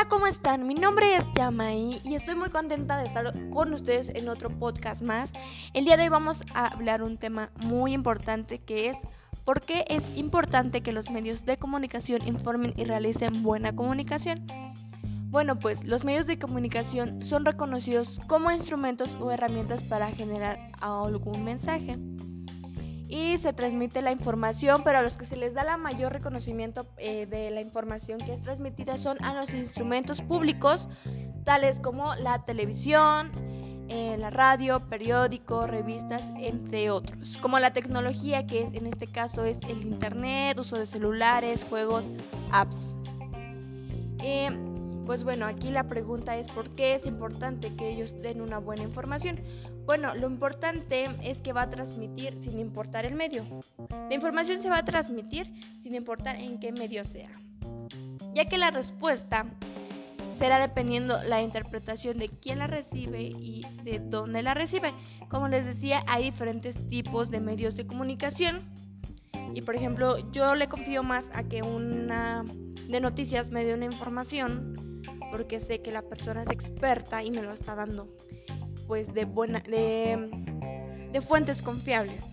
Hola, ¿cómo están? Mi nombre es Yamai y estoy muy contenta de estar con ustedes en otro podcast más. El día de hoy vamos a hablar un tema muy importante que es por qué es importante que los medios de comunicación informen y realicen buena comunicación. Bueno, pues los medios de comunicación son reconocidos como instrumentos o herramientas para generar algún mensaje y se transmite la información, pero a los que se les da la mayor reconocimiento eh, de la información que es transmitida son a los instrumentos públicos, tales como la televisión, eh, la radio, periódicos, revistas, entre otros, como la tecnología que es en este caso es el internet, uso de celulares, juegos, apps. Eh, pues bueno, aquí la pregunta es por qué es importante que ellos den una buena información. Bueno, lo importante es que va a transmitir sin importar el medio. La información se va a transmitir sin importar en qué medio sea. Ya que la respuesta será dependiendo la interpretación de quién la recibe y de dónde la recibe. Como les decía, hay diferentes tipos de medios de comunicación. Y por ejemplo, yo le confío más a que una de noticias me dé una información porque sé que la persona es experta y me lo está dando pues de buena de, de fuentes confiables.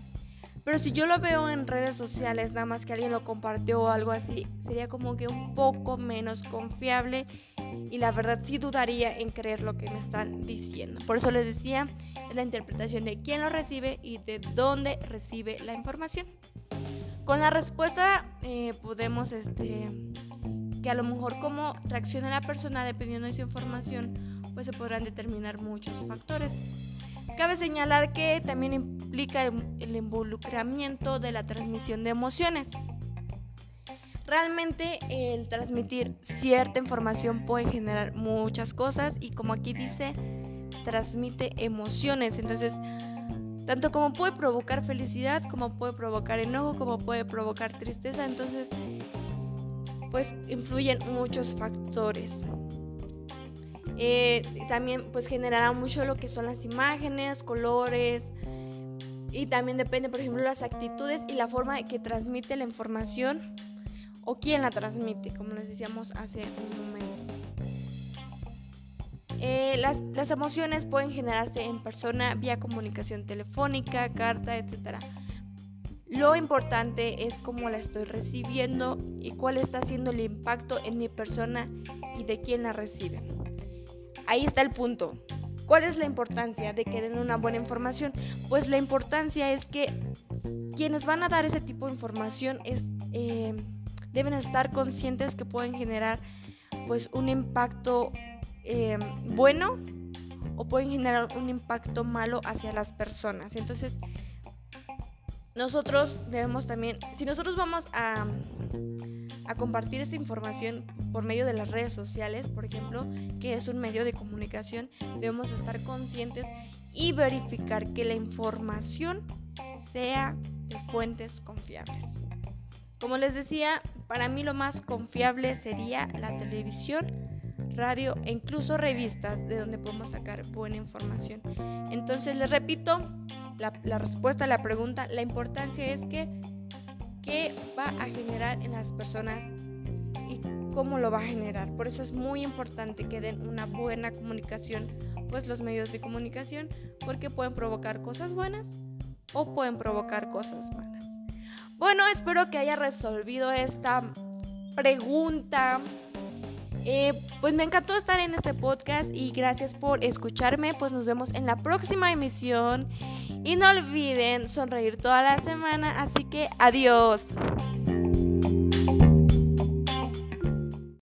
Pero si yo lo veo en redes sociales, nada más que alguien lo compartió o algo así, sería como que un poco menos confiable y la verdad sí dudaría en creer lo que me están diciendo. Por eso les decía, es la interpretación de quién lo recibe y de dónde recibe la información. Con la respuesta eh, podemos este, que a lo mejor cómo reacciona la persona dependiendo de esa información, pues se podrán determinar muchos factores. Cabe señalar que también implica el involucramiento de la transmisión de emociones. Realmente el transmitir cierta información puede generar muchas cosas y como aquí dice, transmite emociones. Entonces, tanto como puede provocar felicidad, como puede provocar enojo, como puede provocar tristeza. Entonces, pues influyen muchos factores. Eh, también pues generará mucho lo que son las imágenes, colores y también depende por ejemplo las actitudes y la forma que transmite la información o quién la transmite, como les decíamos hace un momento. Eh, las, las emociones pueden generarse en persona vía comunicación telefónica, carta, etcétera. Lo importante es cómo la estoy recibiendo y cuál está siendo el impacto en mi persona y de quién la recibe. Ahí está el punto. ¿Cuál es la importancia de que den una buena información? Pues la importancia es que quienes van a dar ese tipo de información eh, deben estar conscientes que pueden generar pues un impacto eh, bueno o pueden generar un impacto malo hacia las personas. Entonces, nosotros debemos también, si nosotros vamos a, a compartir esta información por medio de las redes sociales, por ejemplo, que es un medio de comunicación, debemos estar conscientes y verificar que la información sea de fuentes confiables. Como les decía, para mí lo más confiable sería la televisión, radio e incluso revistas de donde podemos sacar buena información. Entonces les repito, la, respuesta a la pregunta, la importancia es que qué va a generar en las personas y cómo lo va a generar. Por eso es muy importante que den una buena comunicación, pues los medios de comunicación, porque pueden provocar cosas buenas o pueden provocar cosas malas. Bueno, espero que haya resolvido esta pregunta. Eh, pues me encantó estar en este podcast y gracias por escucharme. Pues nos vemos en la próxima emisión. Y no olviden sonreír toda la semana, así que adiós.